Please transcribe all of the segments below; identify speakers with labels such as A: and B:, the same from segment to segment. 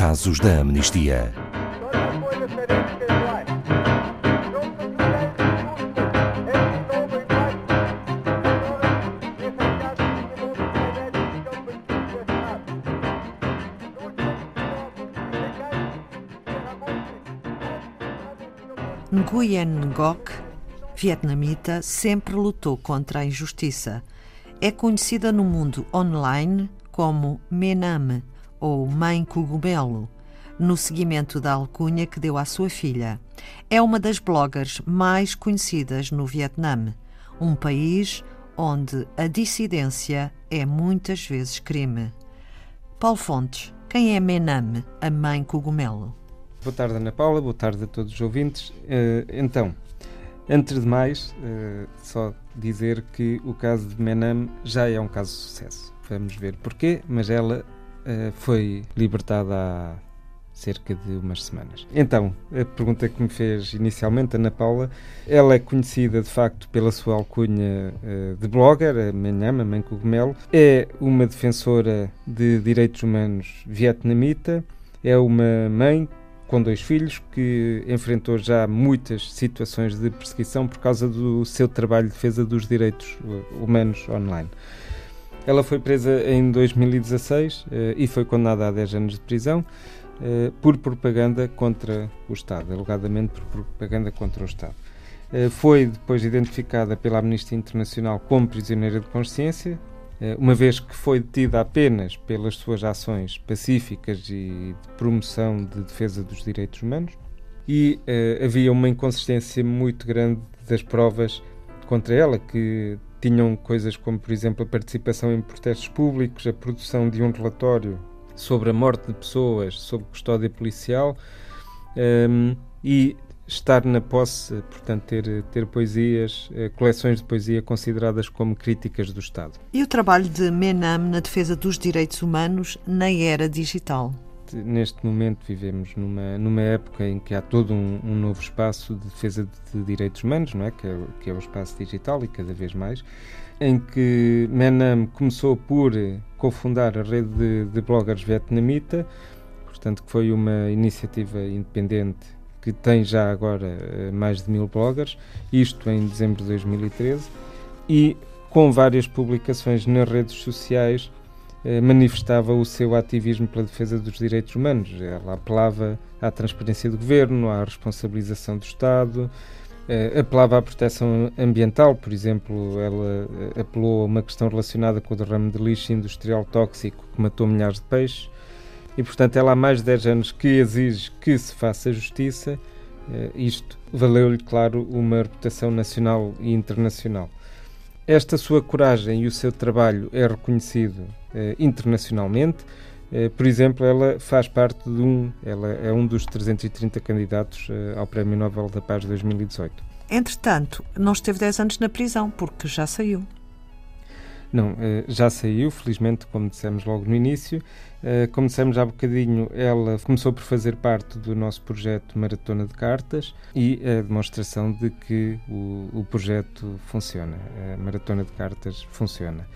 A: Casos da Amnistia.
B: Nguyen Ngoc, vietnamita, sempre lutou contra a injustiça. É conhecida no mundo online como Menam ou Mãe Cogumelo, no seguimento da alcunha que deu à sua filha. É uma das bloggers mais conhecidas no Vietnã, um país onde a dissidência é muitas vezes crime. Paulo Fontes, quem é Menam, a Mãe Cogumelo?
C: Boa tarde, Ana Paula, boa tarde a todos os ouvintes. Uh, então, antes de mais, uh, só dizer que o caso de Menam já é um caso de sucesso. Vamos ver porquê, mas ela foi libertada há cerca de umas semanas. Então, a pergunta que me fez inicialmente, Ana Paula, ela é conhecida de facto pela sua alcunha uh, de blogger, a Menhama, Mãe Cogumelo, é uma defensora de direitos humanos vietnamita, é uma mãe com dois filhos que enfrentou já muitas situações de perseguição por causa do seu trabalho de defesa dos direitos eh, humanos online. Ela foi presa em 2016 eh, e foi condenada a 10 anos de prisão eh, por propaganda contra o Estado, alegadamente por propaganda contra o Estado. Eh, foi depois identificada pela Amnistia Internacional como prisioneira de consciência, uma vez que foi detida apenas pelas suas ações pacíficas e de promoção de defesa dos direitos humanos. E havia uma inconsistência muito grande das provas contra ela, que tinham coisas como, por exemplo, a participação em protestos públicos, a produção de um relatório sobre a morte de pessoas sob custódia policial um, e estar na posse, portanto, ter, ter poesias, eh, coleções de poesia consideradas como críticas do Estado.
B: E o trabalho de Menam na defesa dos direitos humanos na era digital?
C: Neste momento vivemos numa, numa época em que há todo um, um novo espaço de defesa de, direitos humanos, não é? Que, é? que é o espaço digital e cada vez mais, em que Menam começou por cofundar a rede de, de bloggers vietnamita, portanto que foi uma iniciativa independente que tem já agora eh, mais de mil bloggers, isto em dezembro de 2013, e com várias publicações nas redes sociais manifestava o seu ativismo pela defesa dos direitos humanos. Ela apelava à transparência do governo, à responsabilização do Estado, eh, apelava à proteção ambiental, por exemplo, ela eh, apelou a uma questão relacionada com o derrame de lixo industrial tóxico que matou milhares de peixes. E, portanto, ela há mais de 10 anos que exige que se faça justiça. Isto valeu-lhe, claro, uma reputação nacional e internacional. Esta sua coragem e o seu trabalho é reconhecido eh, internacionalmente. Eh, por exemplo, ela faz parte de um, ela é um dos 330 candidatos eh, ao Prémio Nobel da Paz 2018.
B: Entretanto, não esteve 10 anos na prisão, porque já saiu.
C: Não, já saiu, felizmente, como dissemos logo no início. Como dissemos há bocadinho, ela começou por fazer parte do nosso projeto Maratona de Cartas e a demonstração de que o, o projeto funciona. A Maratona de Cartas funciona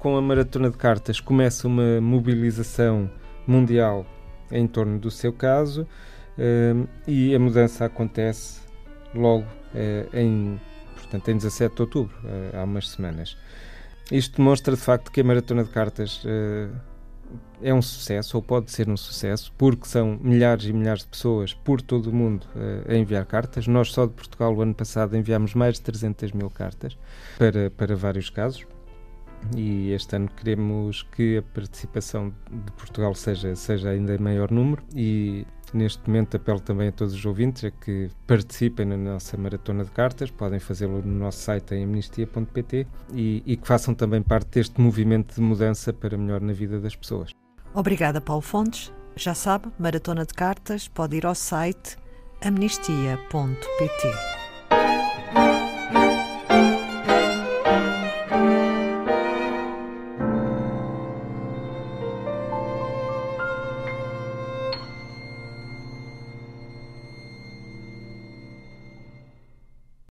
C: com a Maratona de Cartas começa uma mobilização mundial em torno do seu caso uh, e a mudança acontece logo uh, em, portanto, em 17 de outubro, uh, há umas semanas. Isto demonstra de facto que a Maratona de Cartas é um sucesso, ou pode ser um sucesso, porque são milhares e milhares de pessoas por todo o mundo a enviar cartas. Nós, só de Portugal, o ano passado, enviámos mais de 300 mil cartas para, para vários casos e este ano queremos que a participação de Portugal seja, seja ainda em maior número e neste momento apelo também a todos os ouvintes a que participem na nossa maratona de cartas, podem fazê-lo no nosso site em amnistia.pt e, e que façam também parte deste movimento de mudança para melhor na vida das pessoas.
B: Obrigada, Paulo Fontes. Já sabe, maratona de cartas, pode ir ao site amnistia.pt.